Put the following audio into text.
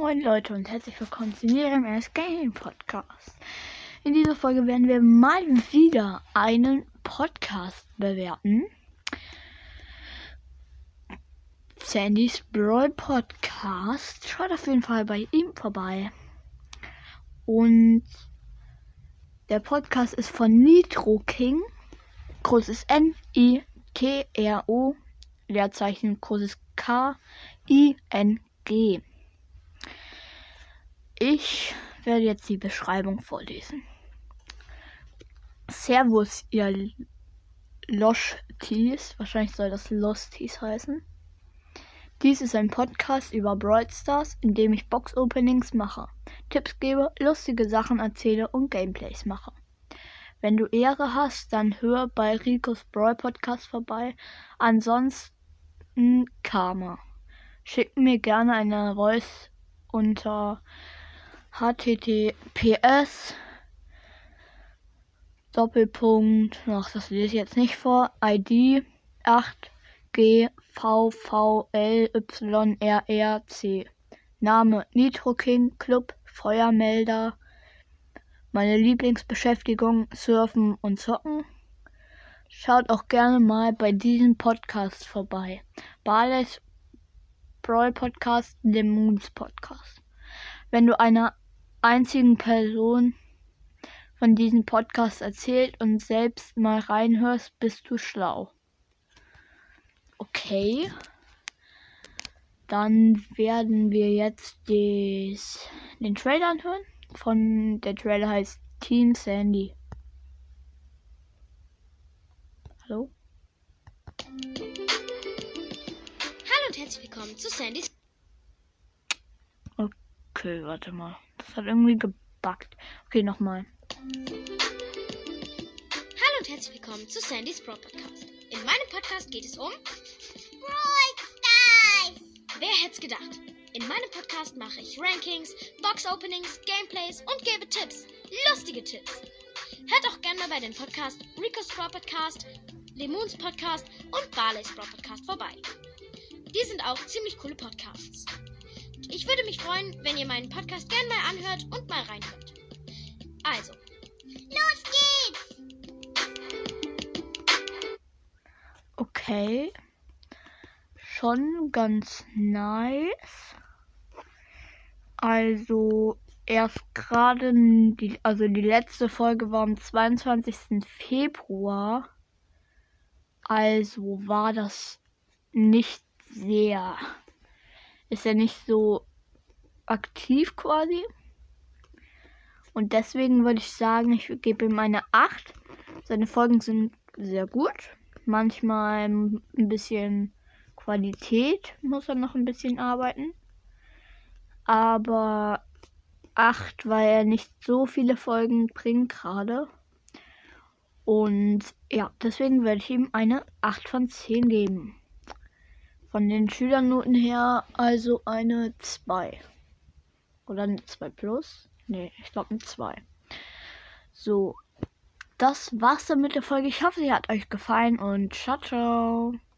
Moin Leute und herzlich willkommen zu Ihrem MS Gaming Podcast. In dieser Folge werden wir mal wieder einen Podcast bewerten. Sandys Brawl Podcast. Schaut auf jeden Fall bei ihm vorbei. Und der Podcast ist von Nitro King. Großes N I T R O Leerzeichen großes K I N G. Ich werde jetzt die Beschreibung vorlesen. Servus, ihr Loschties. Wahrscheinlich soll das Losties heißen. Dies ist ein Podcast über Brawl Stars, in dem ich Box-Openings mache, Tipps gebe, lustige Sachen erzähle und Gameplays mache. Wenn du Ehre hast, dann hör bei Ricos Brawl Podcast vorbei. Ansonsten Karma. Schick mir gerne eine Voice unter https Doppelpunkt, ach, das lese ich jetzt nicht vor, ID 8GVVLYRRC. Name Nitro King Club Feuermelder. Meine Lieblingsbeschäftigung Surfen und Zocken. Schaut auch gerne mal bei diesem Podcast vorbei. Barley's Brawl Podcast, The Moons Podcast. Wenn du einer einzigen Person von diesem Podcast erzählt und selbst mal reinhörst, bist du schlau. Okay. Dann werden wir jetzt des, den Trailer anhören. Von der Trailer heißt Team Sandy. Hallo? Hallo und herzlich willkommen zu Sandys. Okay, warte mal. Das hat irgendwie gebackt. Okay, nochmal. Hallo und herzlich willkommen zu Sandys Brawl Podcast. In meinem Podcast geht es um Brawl Stars! Wer hätte es gedacht? In meinem Podcast mache ich Rankings, Box Openings, Gameplays und gebe Tipps. Lustige Tipps. Hört auch gerne mal bei den Podcast Rico's Brawl Podcast, Lemons Podcast und Barley's Brawl Podcast vorbei. Die sind auch ziemlich coole Podcasts. Ich würde mich freuen, wenn ihr meinen Podcast gerne mal anhört und mal reinhört. Also, Los geht's! Okay. Schon ganz nice. Also, erst gerade also die letzte Folge war am 22. Februar. Also war das nicht sehr. Ist er nicht so aktiv quasi. Und deswegen würde ich sagen, ich gebe ihm eine 8. Seine Folgen sind sehr gut. Manchmal ein bisschen Qualität muss er noch ein bisschen arbeiten. Aber 8, weil er nicht so viele Folgen bringt gerade. Und ja, deswegen werde ich ihm eine 8 von 10 geben. Von den Schülernoten her also eine 2. Oder eine 2 plus. Nee, ich glaube eine 2. So, das war's dann mit der Folge. Ich hoffe, sie hat euch gefallen und ciao, ciao.